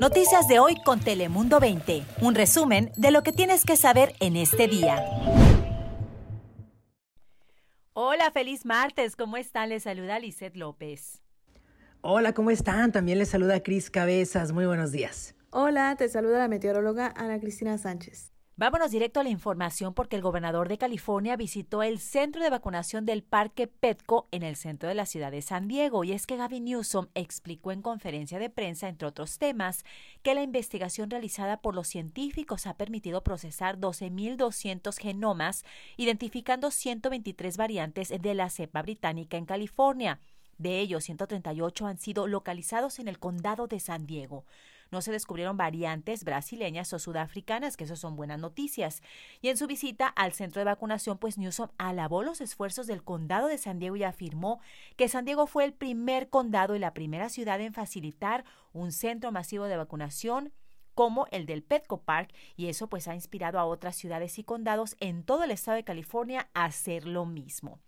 Noticias de hoy con Telemundo 20. Un resumen de lo que tienes que saber en este día. Hola, feliz martes. ¿Cómo están? Les saluda Lizeth López. Hola, ¿cómo están? También les saluda Cris Cabezas. Muy buenos días. Hola, te saluda la meteoróloga Ana Cristina Sánchez. Vámonos directo a la información porque el gobernador de California visitó el centro de vacunación del Parque Petco en el centro de la ciudad de San Diego. Y es que Gavin Newsom explicó en conferencia de prensa, entre otros temas, que la investigación realizada por los científicos ha permitido procesar 12.200 genomas, identificando 123 variantes de la cepa británica en California. De ellos, 138 han sido localizados en el condado de San Diego. No se descubrieron variantes brasileñas o sudafricanas, que eso son buenas noticias. Y en su visita al centro de vacunación, pues Newsom alabó los esfuerzos del condado de San Diego y afirmó que San Diego fue el primer condado y la primera ciudad en facilitar un centro masivo de vacunación como el del Petco Park y eso pues ha inspirado a otras ciudades y condados en todo el estado de California a hacer lo mismo.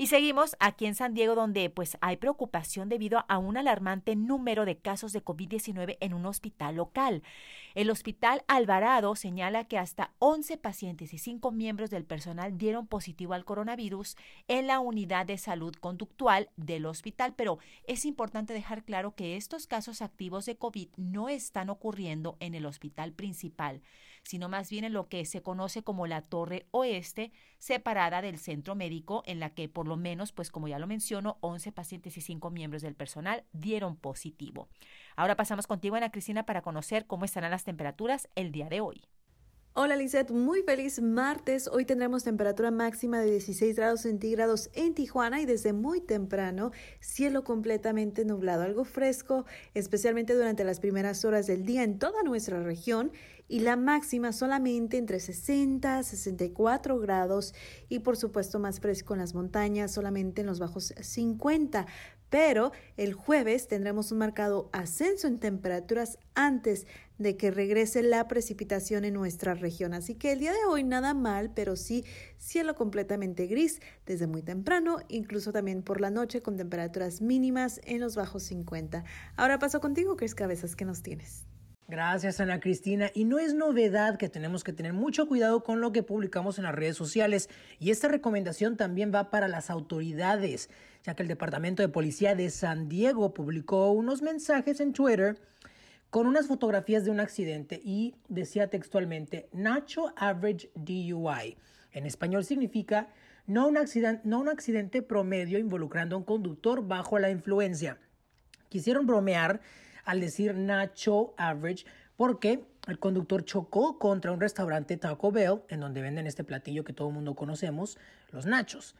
Y seguimos aquí en San Diego, donde pues hay preocupación debido a un alarmante número de casos de COVID-19 en un hospital local. El hospital Alvarado señala que hasta 11 pacientes y 5 miembros del personal dieron positivo al coronavirus en la unidad de salud conductual del hospital, pero es importante dejar claro que estos casos activos de COVID no están ocurriendo en el hospital principal sino más bien en lo que se conoce como la Torre Oeste, separada del centro médico, en la que por lo menos, pues como ya lo menciono, 11 pacientes y 5 miembros del personal dieron positivo. Ahora pasamos contigo, Ana Cristina, para conocer cómo estarán las temperaturas el día de hoy. Hola Lizette, muy feliz martes. Hoy tendremos temperatura máxima de 16 grados centígrados en Tijuana y desde muy temprano cielo completamente nublado, algo fresco, especialmente durante las primeras horas del día en toda nuestra región y la máxima solamente entre 60 a 64 grados y por supuesto más fresco en las montañas, solamente en los bajos 50. Pero el jueves tendremos un marcado ascenso en temperaturas antes de que regrese la precipitación en nuestra región. Así que el día de hoy nada mal, pero sí cielo completamente gris desde muy temprano, incluso también por la noche con temperaturas mínimas en los bajos 50. Ahora paso contigo, Cris Cabezas, ¿qué nos tienes? Gracias, Ana Cristina. Y no es novedad que tenemos que tener mucho cuidado con lo que publicamos en las redes sociales. Y esta recomendación también va para las autoridades, ya que el Departamento de Policía de San Diego publicó unos mensajes en Twitter con unas fotografías de un accidente y decía textualmente Nacho Average DUI. En español significa no un, accidente, no un accidente promedio involucrando a un conductor bajo la influencia. Quisieron bromear al decir Nacho Average porque el conductor chocó contra un restaurante Taco Bell en donde venden este platillo que todo el mundo conocemos, los nachos.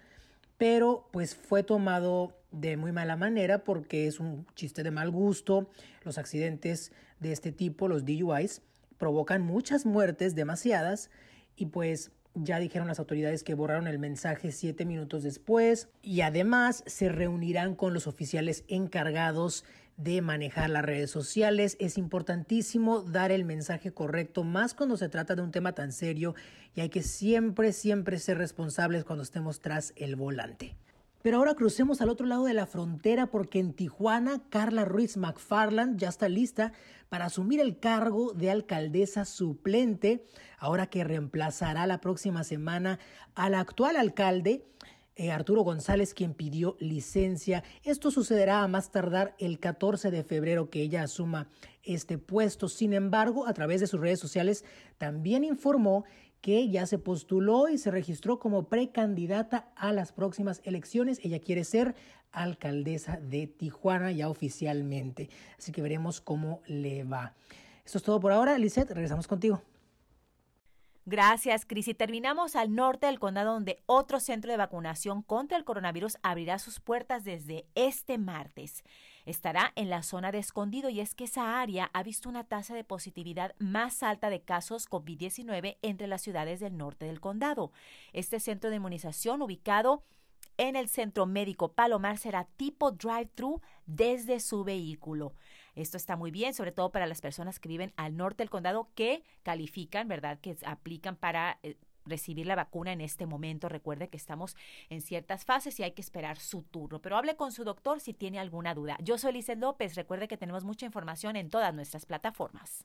Pero pues fue tomado de muy mala manera porque es un chiste de mal gusto. Los accidentes de este tipo, los DUIs, provocan muchas muertes, demasiadas, y pues ya dijeron las autoridades que borraron el mensaje siete minutos después y además se reunirán con los oficiales encargados de manejar las redes sociales. Es importantísimo dar el mensaje correcto, más cuando se trata de un tema tan serio y hay que siempre, siempre ser responsables cuando estemos tras el volante. Pero ahora crucemos al otro lado de la frontera porque en Tijuana Carla Ruiz McFarland ya está lista para asumir el cargo de alcaldesa suplente, ahora que reemplazará la próxima semana al actual alcalde eh, Arturo González quien pidió licencia. Esto sucederá a más tardar el 14 de febrero que ella asuma este puesto. Sin embargo, a través de sus redes sociales también informó que ya se postuló y se registró como precandidata a las próximas elecciones. Ella quiere ser alcaldesa de Tijuana ya oficialmente. Así que veremos cómo le va. Esto es todo por ahora. Lisette, regresamos contigo. Gracias, Cris. Y terminamos al norte del condado, donde otro centro de vacunación contra el coronavirus abrirá sus puertas desde este martes. Estará en la zona de escondido y es que esa área ha visto una tasa de positividad más alta de casos COVID-19 entre las ciudades del norte del condado. Este centro de inmunización ubicado en el Centro Médico Palomar será tipo drive-thru desde su vehículo. Esto está muy bien, sobre todo para las personas que viven al norte del condado que califican, ¿verdad? Que aplican para eh, recibir la vacuna en este momento. Recuerde que estamos en ciertas fases y hay que esperar su turno. Pero hable con su doctor si tiene alguna duda. Yo soy Liz López. Recuerde que tenemos mucha información en todas nuestras plataformas.